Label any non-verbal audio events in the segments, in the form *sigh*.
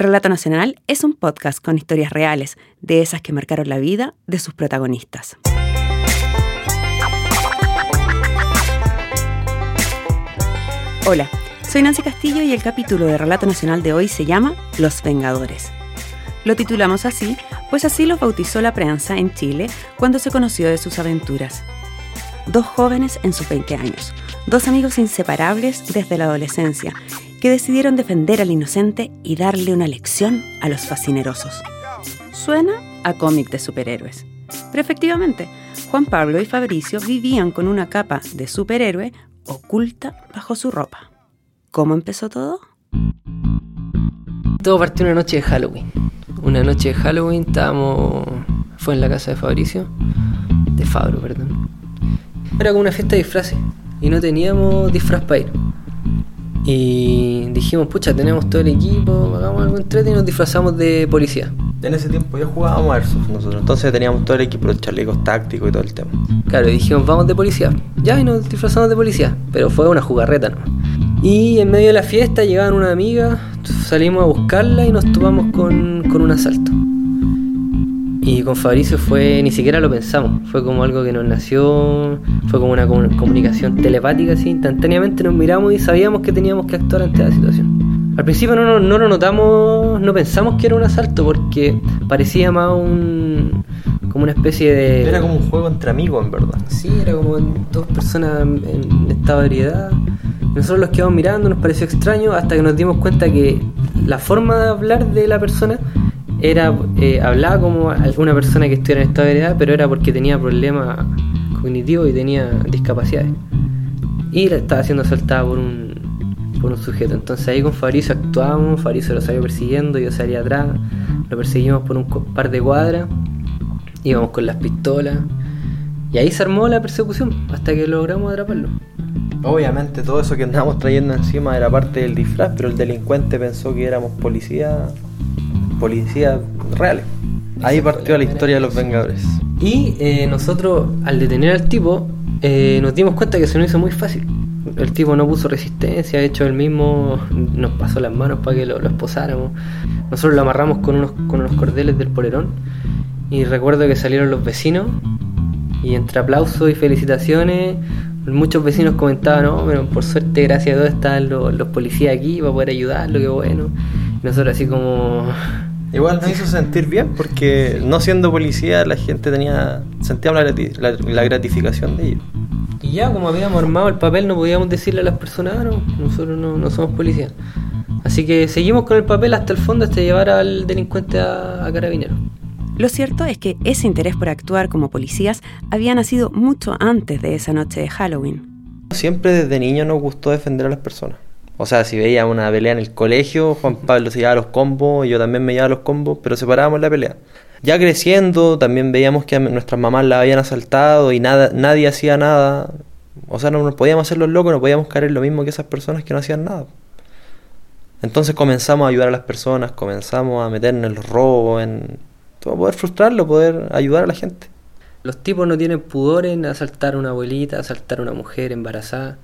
Relato Nacional es un podcast con historias reales, de esas que marcaron la vida de sus protagonistas. Hola, soy Nancy Castillo y el capítulo de Relato Nacional de hoy se llama Los Vengadores. Lo titulamos así, pues así los bautizó la prensa en Chile cuando se conoció de sus aventuras. Dos jóvenes en sus 20 años, dos amigos inseparables desde la adolescencia, que decidieron defender al inocente y darle una lección a los fascinerosos. Suena a cómic de superhéroes. Pero efectivamente, Juan Pablo y Fabricio vivían con una capa de superhéroe oculta bajo su ropa. ¿Cómo empezó todo? Todo partió una noche de Halloween. Una noche de Halloween estábamos. Fue en la casa de Fabricio. De Fabro, perdón. Era como una fiesta de disfraces. Y no teníamos disfraz para ir. Y dijimos, pucha, tenemos todo el equipo, hagamos algo entrete y nos disfrazamos de policía. En ese tiempo ya jugábamos Airsoft nosotros, entonces teníamos todo el equipo, los chalecos tácticos y todo el tema. Claro, y dijimos, vamos de policía. Ya, y nos disfrazamos de policía, pero fue una jugarreta, ¿no? Y en medio de la fiesta llegaban una amiga, salimos a buscarla y nos topamos con, con un asalto. Y con Fabricio fue, ni siquiera lo pensamos, fue como algo que nos nació, fue como una comunicación telepática, así, instantáneamente nos miramos y sabíamos que teníamos que actuar ante la situación. Al principio no, no, lo notamos, no pensamos que era un asalto porque parecía más un, como una especie de... Era como un juego entre amigos, en verdad. Sí, era como dos personas en estado de ebriedad. Nosotros los quedamos mirando, nos pareció extraño hasta que nos dimos cuenta que la forma de hablar de la persona era eh, hablaba como una persona que estuviera en estado de heredad, pero era porque tenía problemas cognitivos y tenía discapacidades. Y la estaba siendo asaltada por un, por un sujeto. Entonces ahí con Fabricio actuábamos, Fabricio lo salió persiguiendo, yo salía atrás, lo perseguimos por un par de cuadras, íbamos con las pistolas. Y ahí se armó la persecución hasta que logramos atraparlo. Obviamente todo eso que andábamos trayendo encima era parte del disfraz, pero el delincuente pensó que éramos policías policías reales. Ahí partió la historia de los Vengadores. Y eh, nosotros, al detener al tipo, eh, nos dimos cuenta que se nos hizo muy fácil. El tipo no puso resistencia, de hecho él mismo nos pasó las manos para que lo, lo esposáramos. Nosotros lo amarramos con unos, con unos cordeles del polerón. Y recuerdo que salieron los vecinos y entre aplausos y felicitaciones, muchos vecinos comentaban, no, pero por suerte, gracias a Dios, están los, los policías aquí para poder ayudarlo, qué bueno. Y nosotros así como Igual me hizo sentir bien porque no siendo policía la gente tenía sentía la, gratificación de ellos. Y ya como habíamos armado el papel no podíamos decirle a las personas, ah, no, nosotros no, somos policías. Así que seguimos con el papel hasta el fondo hasta llevar al delincuente a, a carabinero. Lo cierto es que ese interés por actuar como policías había nacido mucho antes de esa noche de Halloween. Siempre desde niño nos gustó defender a las personas. O sea, si veía una pelea en el colegio, Juan Pablo se llevaba los combos, y yo también me llevaba los combos, pero separábamos la pelea. Ya creciendo, también veíamos que a nuestras mamás la habían asaltado y nada, nadie hacía nada. O sea, no nos podíamos hacer los locos, no podíamos caer en lo mismo que esas personas que no hacían nada. Entonces comenzamos a ayudar a las personas, comenzamos a meternos en los robos, en todo, poder frustrarlo, poder ayudar a la gente. Los tipos no tienen pudor en asaltar a una abuelita, asaltar a una mujer embarazada.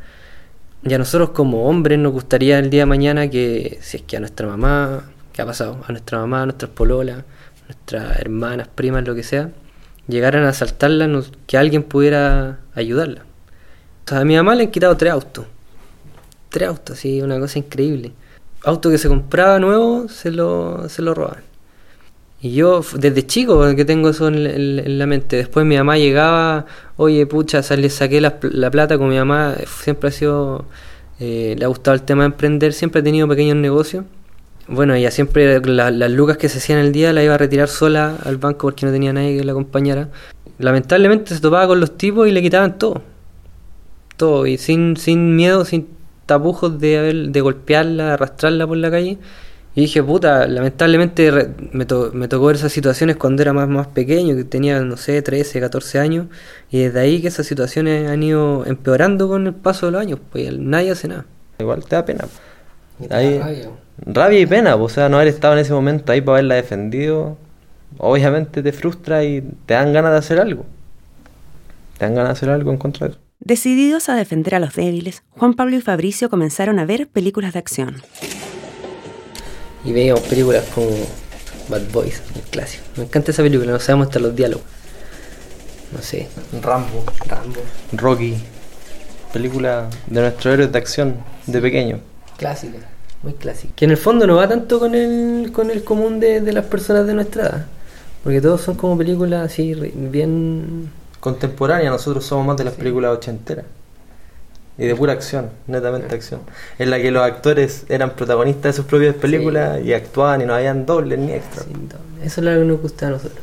Y a nosotros como hombres nos gustaría el día de mañana que, si es que a nuestra mamá, ¿qué ha pasado? A nuestra mamá, a nuestras pololas, nuestras hermanas, primas, lo que sea, llegaran a asaltarla, que alguien pudiera ayudarla. O a mi mamá le han quitado tres autos. Tres autos, sí, una cosa increíble. Auto que se compraba nuevo, se lo, se lo roban. Y yo, desde chico, que tengo eso en, la mente. Después mi mamá llegaba, oye, pucha, le saqué la, plata con mi mamá. Siempre ha sido, eh, le ha gustado el tema de emprender, siempre ha tenido pequeños negocios. Bueno, ella siempre las lucas que se hacían el día la iba a retirar sola al banco porque no tenía nadie que la acompañara. Lamentablemente se topaba con los tipos y le quitaban todo. Todo, y sin, sin miedo, sin tapujos de, de golpearla, arrastrarla por la calle y dije, puta, lamentablemente me, me, tocó ver esas situaciones cuando era más, más pequeño, que tenía, no sé, 13, 14 años, y desde ahí que esas situaciones han ido empeorando con el paso de los años, pues nadie hace nada. Igual te da pena. rabia. y pena, pues, o sea, no haber estado en ese momento ahí para haberla defendido, obviamente te frustra y te dan ganas de hacer algo. Te dan ganas de hacer algo en contra de eso. Decididos a defender a los débiles, Juan Pablo y Fabricio comenzaron a ver películas de acción. Y veíamos películas como Bad Boys, un clásico. Me encanta esa película, no sabemos hasta los diálogos. No sé, Rambo, Rambo. Rocky, película de nuestros héroes de acción de pequeño. Clásica, muy clásica. Que en el fondo no va tanto con el, con el común de, de las personas de nuestra edad. Porque todos son como películas así, bien. Contemporánea, nosotros somos más de las películas ochenteras. Y de pura acción, netamente acción. En la que los actores eran protagonistas de sus propias películas y actuaban y no habían dobles ni extras. sin doble. Eso es lo que nos gusta a nosotros.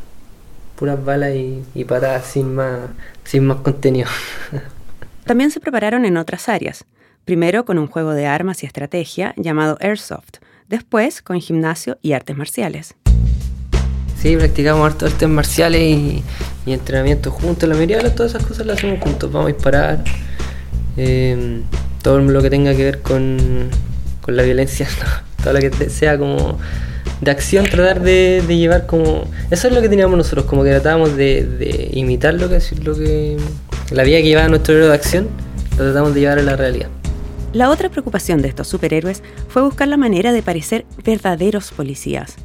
Puras balas y, y patadas sin más, sin más contenido. *laughs* También se prepararon en otras áreas. Primero con un juego de armas y estrategia llamado Airsoft, después con gimnasio y artes marciales. Sí, practicamos harto artes marciales y, y entrenamiento juntos. La mayoría de todas esas cosas las hacemos juntos. Vamos a disparar. Eh, todo lo que tenga que ver con, con la violencia. *laughs* no, todo lo que sea como de acción, tratar de, de llevar como... Eso es lo que teníamos nosotros, como que tratábamos de, de imitar lo que, lo que... La vida que llevaba nuestro héroe de acción, lo tratamos de llevar a la realidad. La otra preocupación de estos superhéroes fue buscar la manera de parecer verdaderos policías.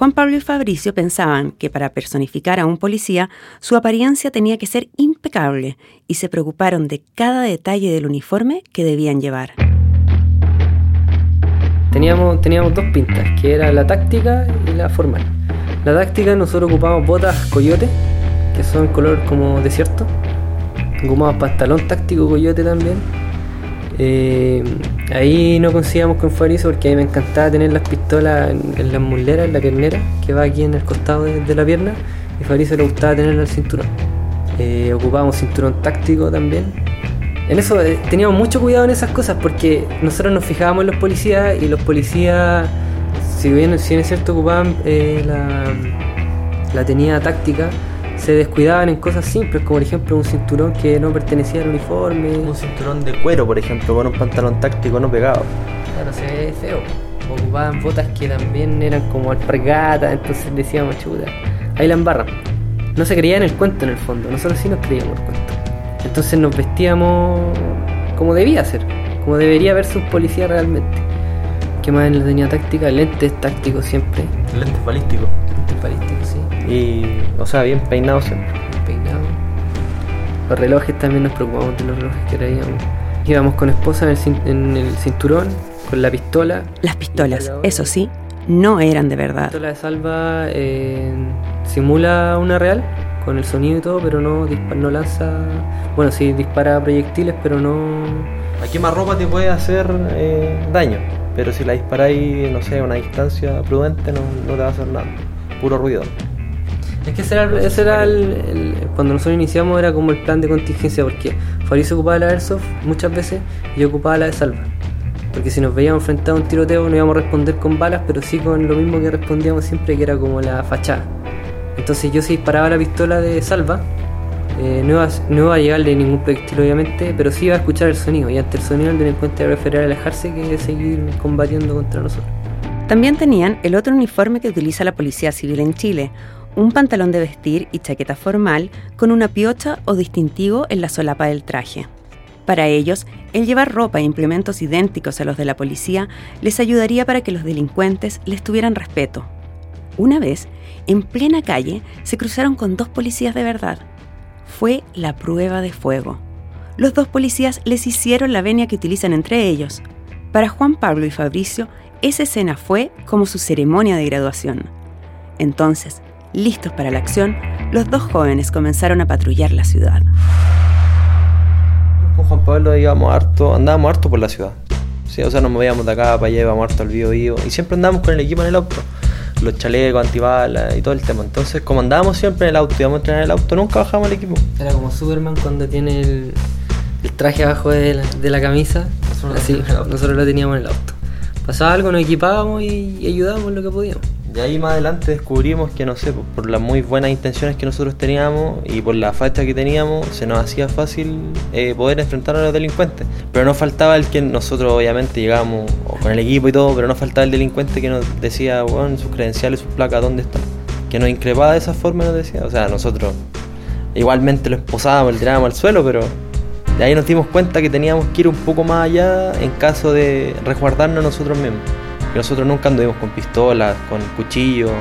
Juan Pablo y Fabricio pensaban que para personificar a un policía su apariencia tenía que ser impecable y se preocuparon de cada detalle del uniforme que debían llevar. Teníamos, teníamos dos pintas, que era la táctica y la formal. La táctica nosotros ocupamos botas coyote, que son color como desierto. Ocupamos pantalón táctico coyote también. Eh, ahí no conseguíamos con Fabrizio porque a mí me encantaba tener las pistolas en, en las muleras, en la piernera, que va aquí en el costado de, la pierna. Y a Fabrizio le gustaba tenerla al cinturón. Eh, ocupábamos cinturón táctico también. En eso eh, teníamos mucho cuidado en esas cosas porque nosotros nos fijábamos en los policías y los policías, si bien, si bien es cierto, ocupaban eh, la, la tenía táctica, se descuidaban en cosas simples, como por ejemplo un cinturón que no pertenecía al uniforme. Un cinturón de cuero, por ejemplo, con un pantalón táctico no pegado. Claro, se ve feo. Ocupaban botas que también eran como alpargatas, entonces decíamos, chuta, ahí la embarran. No se creía en el cuento en el fondo, nosotros sí nos creíamos el cuento. Entonces nos vestíamos como debía ser, como debería verse un policía realmente. ¿Qué más en la tenía táctica? Lentes tácticos siempre. Lentes balísticos. Lentes balísticos. Y, o sea, bien peinado siempre. Peinado. Los relojes también nos preocupamos de los relojes que traíamos. Íbamos con esposa en el, cin- en el cinturón, con la pistola. Las pistolas, eso sí, no eran de La verdad. pistola de salva eh, simula una real con el sonido y todo, pero no, no lanza. Bueno, sí dispara proyectiles, pero no. A quemarropa te puede hacer eh, daño, pero si la disparáis, no sé, a una distancia prudente, no, no te va a hacer nada. Puro ruido. Es que ese era, el- ese era el, el- Cuando nosotros iniciamos era como el plan de contingencia, porque Fabrizio ocupaba la Airsoft muchas veces y yo ocupaba la de salva. Porque si nos veíamos enfrentados a un tiroteo no íbamos a responder con balas, pero sí con lo mismo que respondíamos siempre, que era como la fachada. Entonces yo si disparaba la pistola de salva, eh, no, iba, a- no iba a llegarle ningún proyectil obviamente, pero sí iba a escuchar el sonido, y ante el sonido el delincuente iba a preferir alejarse que seguir combatiendo contra nosotros. También tenían el otro uniforme que utiliza la Policía Civil en Chile, un pantalón de vestir y chaqueta formal con una piocha o distintivo en la solapa del traje. Para ellos, el llevar ropa e implementos idénticos a los de la policía les ayudaría para que los delincuentes les tuvieran respeto. Una vez, en plena calle, se cruzaron con dos policías de verdad. Fue la prueba de fuego. Los dos policías les hicieron la venia que utilizan entre ellos. Para Juan Pablo y Fabricio, esa escena fue como su ceremonia de graduación. Entonces, listos para la acción, los dos jóvenes comenzaron a patrullar la ciudad. Con Juan Pablo íbamos harto, andábamos harto por la ciudad. Sí, o sea, nos movíamos de acá para allá, íbamos harto al vivo vivo. Y siempre andábamos con el equipo en el auto. Los chalecos, antibalas y todo el tema. Entonces, como andábamos siempre en el auto, íbamos a entrenar en el auto, nunca bajamos el equipo. Era como Superman cuando tiene el, el traje abajo de la, de la camisa. Nosotros lo Así, teníamos en el auto. nosotros lo teníamos en el auto. Pasaba algo, nos equipábamos y, y ayudábamos en lo que podíamos. Y ahí más adelante descubrimos que, no sé, por, las muy buenas intenciones que nosotros teníamos y por la facha que teníamos, se nos hacía fácil eh, poder enfrentar a los delincuentes. Pero no faltaba el que nosotros, obviamente, llegábamos con el equipo y todo, pero no faltaba el delincuente que nos decía, bueno, sus credenciales, sus placas, ¿dónde están? Que nos increpaba de esa forma, nos decía. O sea, nosotros igualmente lo esposábamos, lo tirábamos al suelo, pero de ahí nos dimos cuenta que teníamos que ir un poco más allá en caso de resguardarnos nosotros mismos. Nosotros nunca anduvimos con pistolas, con cuchillos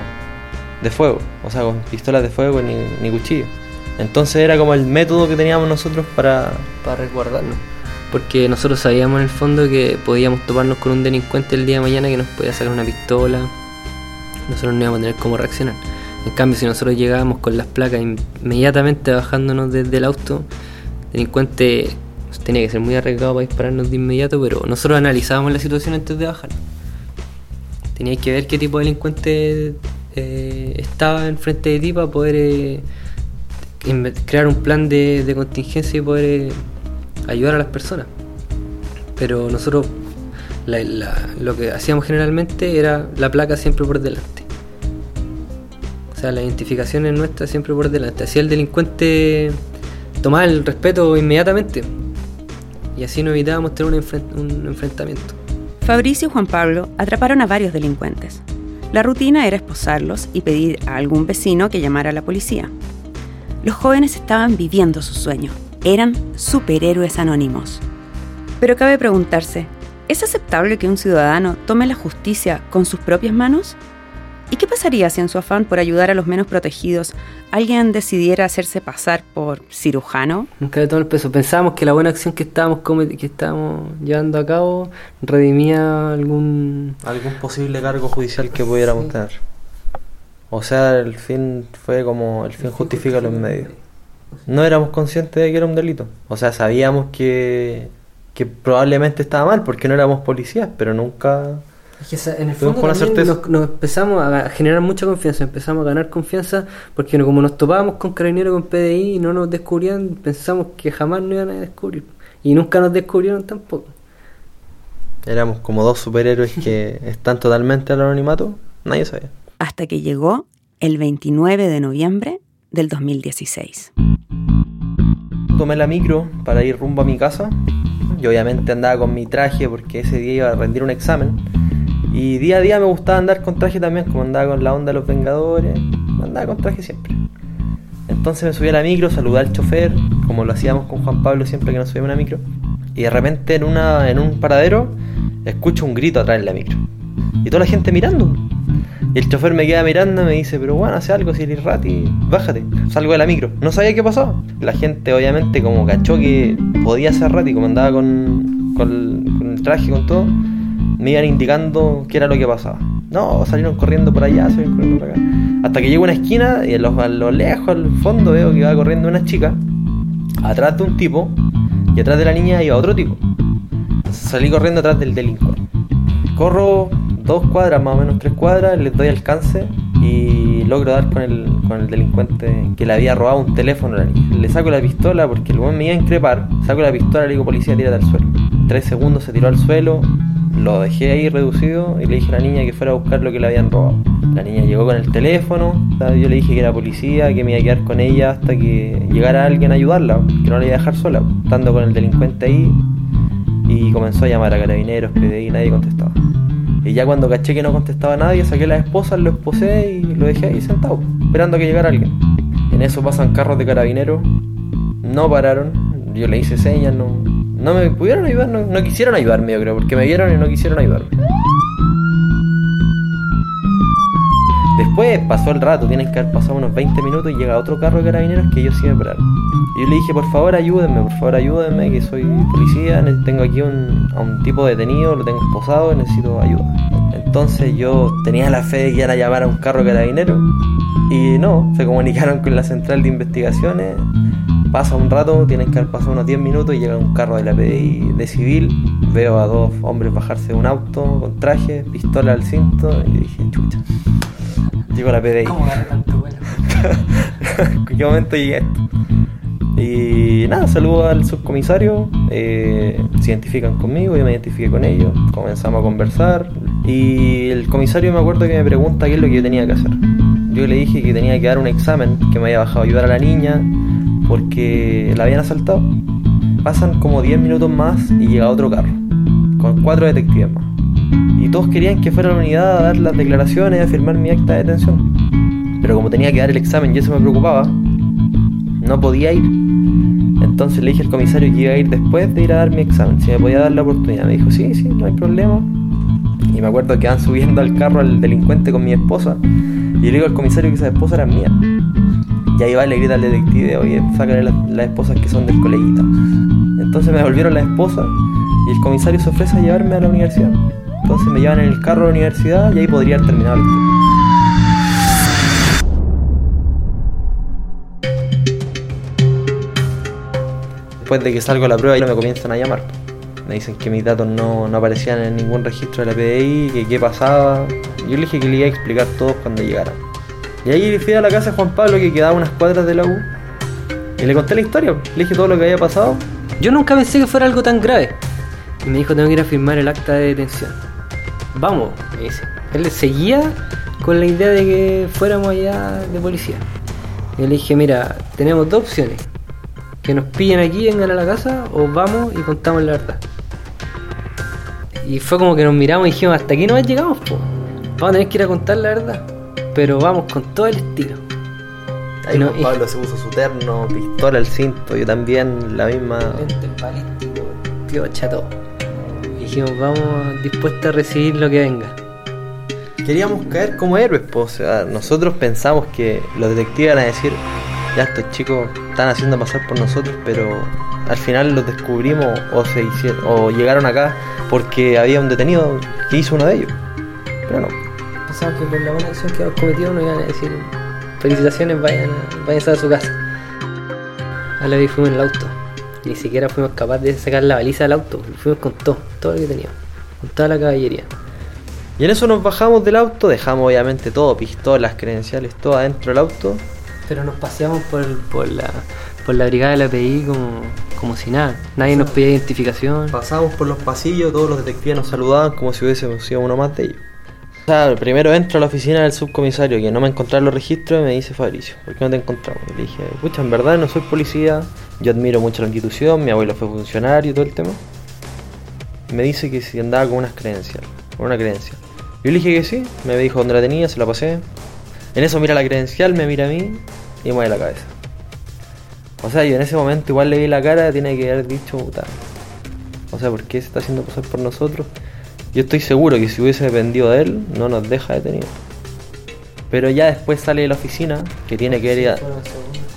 de fuego, o sea, con pistolas de fuego ni, ni cuchillos. Entonces era como el método que teníamos nosotros para... para resguardarnos. Porque nosotros sabíamos en el fondo que podíamos toparnos con un delincuente el día de mañana que nos podía sacar una pistola. Nosotros no íbamos a tener cómo reaccionar. En cambio, si nosotros llegábamos con las placas inmediatamente bajándonos desde el auto, el delincuente tenía que ser muy arriesgado para dispararnos de inmediato, pero nosotros analizábamos la situación antes de bajar. Teníais que ver qué tipo de delincuente eh, estaba enfrente de ti para poder eh, crear un plan de, contingencia y poder eh, ayudar a las personas. Pero nosotros lo que hacíamos generalmente era la placa siempre por delante. O sea, la identificación es nuestra siempre por delante. Así el delincuente tomaba el respeto inmediatamente. Y así no evitábamos tener un enfrentamiento. Fabricio y Juan Pablo atraparon a varios delincuentes. La rutina era esposarlos y pedir a algún vecino que llamara a la policía. Los jóvenes estaban viviendo su sueño. Eran superhéroes anónimos. Pero cabe preguntarse, ¿es aceptable que un ciudadano tome la justicia con sus propias manos? ¿Y qué pasaría si en su afán por ayudar a los menos protegidos alguien decidiera hacerse pasar por cirujano? Nunca le tomó el peso. Pensábamos que la buena acción que estábamos, que estábamos llevando a cabo redimía algún... algún posible cargo judicial que pudiéramos tener. O sea, el fin fue como el fin justifica los medios. No éramos conscientes de que era un delito. O sea, sabíamos que, que probablemente estaba mal porque no éramos policías, pero nunca... Es que esa- en el fondo con la también certeza. nos, nos empezamos a generar mucha confianza, empezamos a ganar confianza porque como nos topábamos con carabineros con PDI y no nos descubrían, pensamos que jamás nos iban a descubrir. Y nunca nos descubrieron tampoco. Éramos como dos superhéroes que *laughs* están totalmente al anonimato. Nadie sabía. Hasta que llegó el 29 de noviembre del 2016. Tomé la micro para ir rumbo a mi casa. Y obviamente andaba con mi traje porque ese día iba a rendir un examen. Y día a día me gustaba andar con traje también, como andaba con la onda de los Vengadores. Andaba con traje siempre. Entonces me subí a la micro, saludé al chofer, como lo hacíamos con Juan Pablo siempre que nos subíamos a una micro. Y de repente en, una, en un paradero escucho un grito atrás de la micro. Y toda la gente mirando. Y el chofer me queda mirando y me dice, pero bueno, hace algo, si eres rati, bájate. Salgo de la micro. No sabía qué pasaba. La gente obviamente como cachó que podía ser rati, como andaba con, con, con el traje, con todo, me iban indicando qué era lo que pasaba. No, salieron corriendo por allá, salieron corriendo por acá. Hasta que llego a una esquina y a lo, lejos, al fondo, veo que va corriendo una chica, atrás de un tipo, y atrás de la niña iba otro tipo. Salí corriendo atrás del delincuente. Corro dos cuadras, más o menos tres cuadras, les doy alcance y logro dar con el, con el delincuente que le había robado un teléfono a la niña. Le saco la pistola porque el buen me iba a increpar, saco la pistola, le digo policía, tírate al suelo. Tres segundos se tiró al suelo, lo dejé ahí reducido y le dije a la niña que fuera a buscar lo que le habían robado. La niña llegó con el teléfono, yo le dije que era policía, que me iba a quedar con ella hasta que llegara alguien a ayudarla, que no la iba a dejar sola, estando con el delincuente ahí y comenzó a llamar a carabineros, PDI, y nadie contestaba. Y ya cuando caché que no contestaba nadie, saqué las esposas, lo esposé y lo dejé ahí sentado, esperando a que llegara alguien. En eso pasan carros de carabineros, no pararon, yo le hice señas, no, no me pudieron ayudar, no, no quisieron ayudarme, yo creo, porque me vieron y no quisieron ayudarme. Después pasó el rato, tienen que haber pasado unos 20 minutos y llega otro carro de carabineros que ellos sí me pararon. Y yo le dije, por favor ayúdenme, por favor ayúdenme, que soy policía, tengo aquí un, a un tipo detenido, lo tengo esposado, necesito ayuda. Entonces yo tenía la fe de que iban a llamar a un carro de carabineros y no, se comunicaron con la central de investigaciones. Pasa un rato, tienen que haber pasado unos 10 minutos y llega un carro de la PDI de civil. Veo a dos hombres bajarse de un auto con traje, pistola al cinto y dije, chucha. Llegó la PDI. *laughs* ¿En qué momento llegué a esto? Y nada, saludo al subcomisario, eh, se identifican conmigo, yo me identifiqué con ellos, comenzamos a conversar y el comisario me acuerdo que me pregunta qué es lo que yo tenía que hacer. Yo le dije que tenía que dar un examen, que me había bajado a ayudar a la niña porque la habían asaltado. Pasan como 10 minutos más y llega otro carro, con cuatro detectives más. Y todos querían que fuera a la unidad a dar las declaraciones, a firmar mi acta de detención. Pero como tenía que dar el examen y eso me preocupaba, no podía ir. Entonces le dije al comisario que iba a ir después de ir a dar mi examen, si me podía dar la oportunidad. Me dijo, sí, sí, no hay problema. Y Y me acuerdo que van subiendo al carro al delincuente con mi esposa. Y le digo al comisario que esa esposa era mía. Y ahí va y le grita al detective, oye, sácale las, las esposas que son del coleguita. Entonces me devolvieron las esposas y el comisario se ofrece a llevarme a la universidad. Entonces me llevan en el carro a la universidad y ahí podría haber terminado historia. Después de que salgo a la prueba, me comienzan a llamar. Me dicen que mis datos no, no aparecían en ningún registro de la PDI, que qué pasaba. Yo le dije que le iba a explicar todo cuando llegaran. Y ahí fui a la casa de Juan Pablo, que quedaba unas cuadras de la U. Y le conté la historia, le dije todo lo que había pasado. Yo nunca pensé que fuera algo tan grave. Y me dijo, tengo que ir a firmar el acta de detención. Vamos, me dice. Él seguía con la idea de que fuéramos allá de policía. Y le dije, mira, tenemos dos opciones. Que nos pillen aquí, vengan a la casa, o vamos y contamos la verdad. Y fue como que nos miramos y dijimos, hasta aquí no llegamos, po. Vamos a tener que ir a contar la verdad. Pero vamos con todo el estilo. Ahí No, Juan y- Pablo se puso su terno, pistola al cinto, yo también la misma. Lente balístico, piocha, todo. Y dijimos, vamos dispuestos a recibir lo que venga. Queríamos caer como héroes, po. o sea, nosotros pensamos que los detectives iban a decir, ya estos chicos están haciendo pasar por nosotros, pero al final los descubrimos o se hicieron, o llegaron acá porque había un detenido que hizo uno de ellos. Pero no. Pensamos que por la buena acción que hemos cometido nos iban a decir felicitaciones, vayan a, vayan a su casa. A la vez fuimos en el auto. Ni siquiera fuimos capaces de sacar la baliza del auto. Fuimos con todo, todo lo que teníamos. Con toda la caballería. Y en eso nos bajamos del auto, dejamos obviamente todo, pistolas, credenciales, todo adentro del auto. Pero nos paseamos por, por, la, por la brigada de la PI como, como si nada. Nadie nos pedía identificación. Pasamos por los pasillos, todos los detectives nos saludaban como si hubiésemos sido uno más de ellos. O sea, primero entro a la oficina del subcomisario que no me encontraron los registros y me dice Fabricio, ¿por qué no te encontramos? Y le dije, pucha, en verdad no soy policía, yo admiro mucho la institución, mi abuelo fue funcionario y todo el tema. Me dice que si andaba con unas credenciales, con una credencial. Yo le dije que sí, me dijo dónde la tenía, se la pasé. En eso mira la credencial, me mira a mí y mueve la cabeza. O sea, yo en ese momento igual le vi la cara, tiene que haber dicho, puta, o sea, ¿por qué se está haciendo pasar por nosotros? Yo estoy seguro que si hubiese dependido de él, no nos deja detenido. Pero ya después sale de la oficina, que tiene que ir a...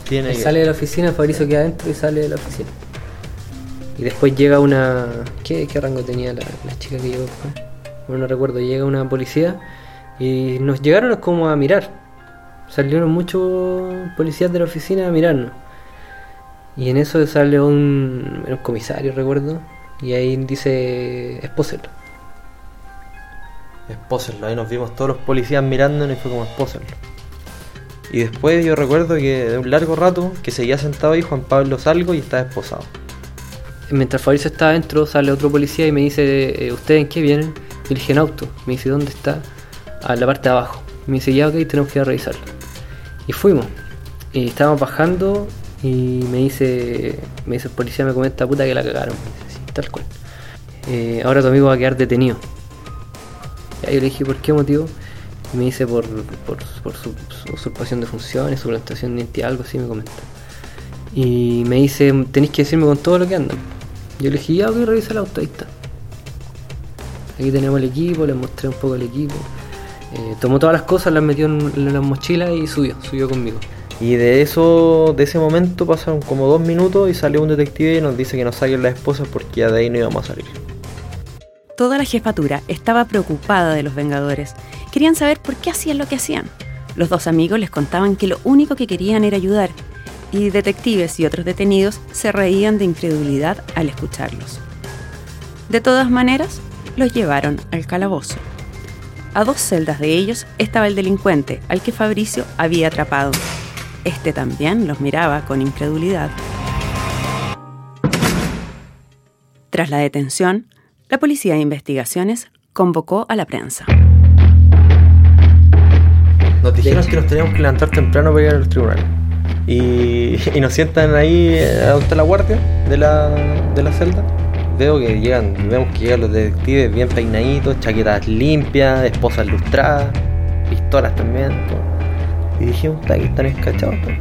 Tiene Él que- sale de la oficina, Fabricio queda adentro y sale de la oficina. Y después llega una. ¿Qué, qué rango tenía la, la chica que llegó después? Bueno, no recuerdo. Llega una policía y nos llegaron como a mirar. Salieron muchos policías de la oficina a mirarnos. Y en eso sale un, un comisario, recuerdo. Y ahí dice: Espóselo. Espósenlo, ahí nos vimos todos los policías mirándonos y fue como espósenlo. Y después yo recuerdo que de un largo rato que seguía sentado ahí, Juan Pablo salgo y estaba esposado. Mientras Fabricio está adentro, sale otro policía y me dice, eh, ¿ustedes en qué vienen? Yo dije en auto. Me dice, ¿dónde está? A la parte de abajo. Me dice, ya ok, tenemos que ir a revisarlo. Y fuimos. Y estábamos bajando y me dice, me dice el policía, me comenta, puta que la cagaron. Me dice, sí, tal cual. Eh, ahora tu amigo va a quedar detenido. Y yo le dije, ¿por qué motivo? Me dice, por, por, su, su usurpación de funciones, suplantación de identidad, algo así me comenta. Y me dice, tenéis que decirme con todo lo que andan. Yo le dije, ya voy a revisar el auto. Aquí tenemos el equipo, les mostré un poco el equipo. Eh, tomó todas las cosas, las metió en, en la mochila y subió, subió conmigo. Y de eso, de ese momento pasaron como dos minutos y salió un detective y nos dice que nos saquen las esposas porque ya de ahí no íbamos a salir. Toda la jefatura estaba preocupada de los Vengadores. Querían saber por qué hacían lo que hacían. Los dos amigos les contaban que lo único que querían era ayudar, y detectives y otros detenidos se reían de incredulidad al escucharlos. De todas maneras, los llevaron al calabozo. A dos celdas de ellos estaba el delincuente al que Fabricio había atrapado. Este también los miraba con incredulidad. Tras la detención, la Policía de Investigaciones convocó a la prensa. Nos dijeron que nos teníamos que levantar temprano para ir al tribunal. Y, *laughs* y nos sientan ahí eh, ante la guardia de la, de la celda. Veo que llegan, vemos que llegan los detectives bien peinaditos, chaquetas limpias, esposas lustradas, pistolas también. todo. Y dijimos, "Puta, que están escachados. pues".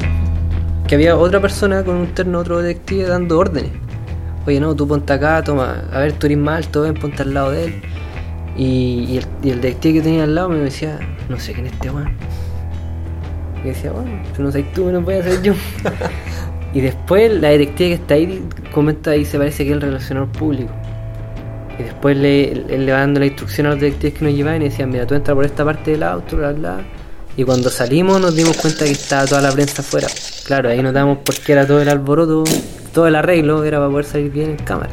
Que había otra persona con un terno, otro detective dando órdenes. Oye, no, tú ponte acá, toma, a ver, tú eres más alto, ven, ponte al lado de él. Y, el, y, el, detective que tenía al lado me decía, no sé quién es este weón. Y decía, bueno, si no soy tú, no voy a ser yo. *laughs* y después la detective que está ahí comenta y se parece que es el relacionador público. Y después le, él le va dando la instrucción a los detectives que nos llevaban y decían, mira, tú entras por esta parte del auto, bla, bla. Y cuando salimos nos dimos cuenta que estaba toda la prensa afuera. Claro, ahí notamos por qué era todo el alboroto, todo el arreglo, era para poder salir bien en cámara.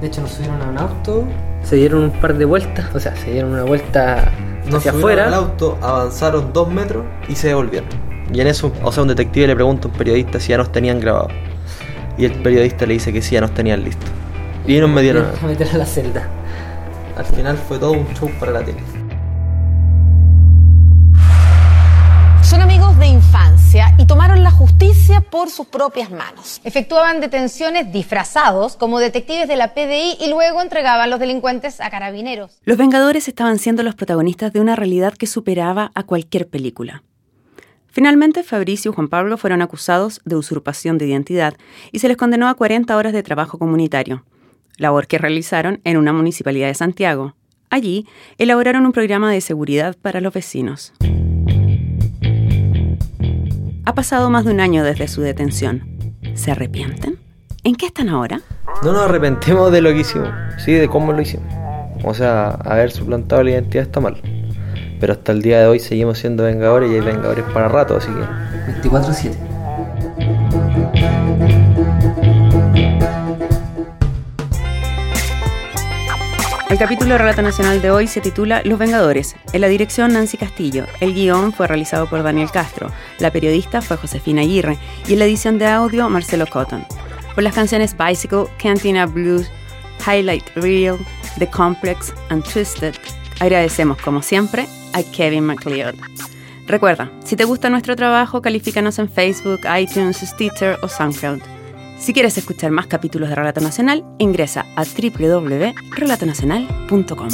De hecho nos subieron a un auto, se dieron un par de vueltas, o sea, se dieron una vuelta hacia afuera. al auto, avanzaron dos metros y se devolvieron. Y en eso, o sea, un detective le pregunta a un periodista si ya nos tenían grabado. Y el periodista le dice que sí, ya nos tenían listo. Y nos metieron *laughs* a meter a la celda. Al final fue todo un show para la tele. Justicia por sus propias manos. Efectuaban detenciones disfrazados como detectives de la PDI y luego entregaban los delincuentes a carabineros. Los Vengadores estaban siendo los protagonistas de una realidad que superaba a cualquier película. Finalmente, Fabricio y Juan Pablo fueron acusados de usurpación de identidad y se les condenó a 40 horas de trabajo comunitario, labor que realizaron en una municipalidad de Santiago. Allí, elaboraron un programa de seguridad para los vecinos. Ha pasado más de un año desde su detención. ¿Se arrepienten? ¿En qué están ahora? No nos arrepentimos de lo que hicimos, sí, de cómo lo hicimos. O sea, haber suplantado la identidad está mal. Pero hasta el día de hoy seguimos siendo vengadores y hay vengadores para rato, así que. 24-7. El capítulo de Relato Nacional de hoy se titula Los Vengadores. En la dirección Nancy Castillo. El guion fue realizado por Daniel Castro. La periodista fue Josefina Aguirre. Y en la edición de audio Marcelo Cotton. Por las canciones Bicycle, Cantina Blues, Highlight Reel, The Complex and Twisted. Agradecemos, como siempre, a Kevin McLeod. Recuerda, si te gusta nuestro trabajo, califícanos en Facebook, iTunes, Stitcher o SoundCloud. Si quieres escuchar más capítulos de Relato Nacional, ingresa a www.relatonacional.com.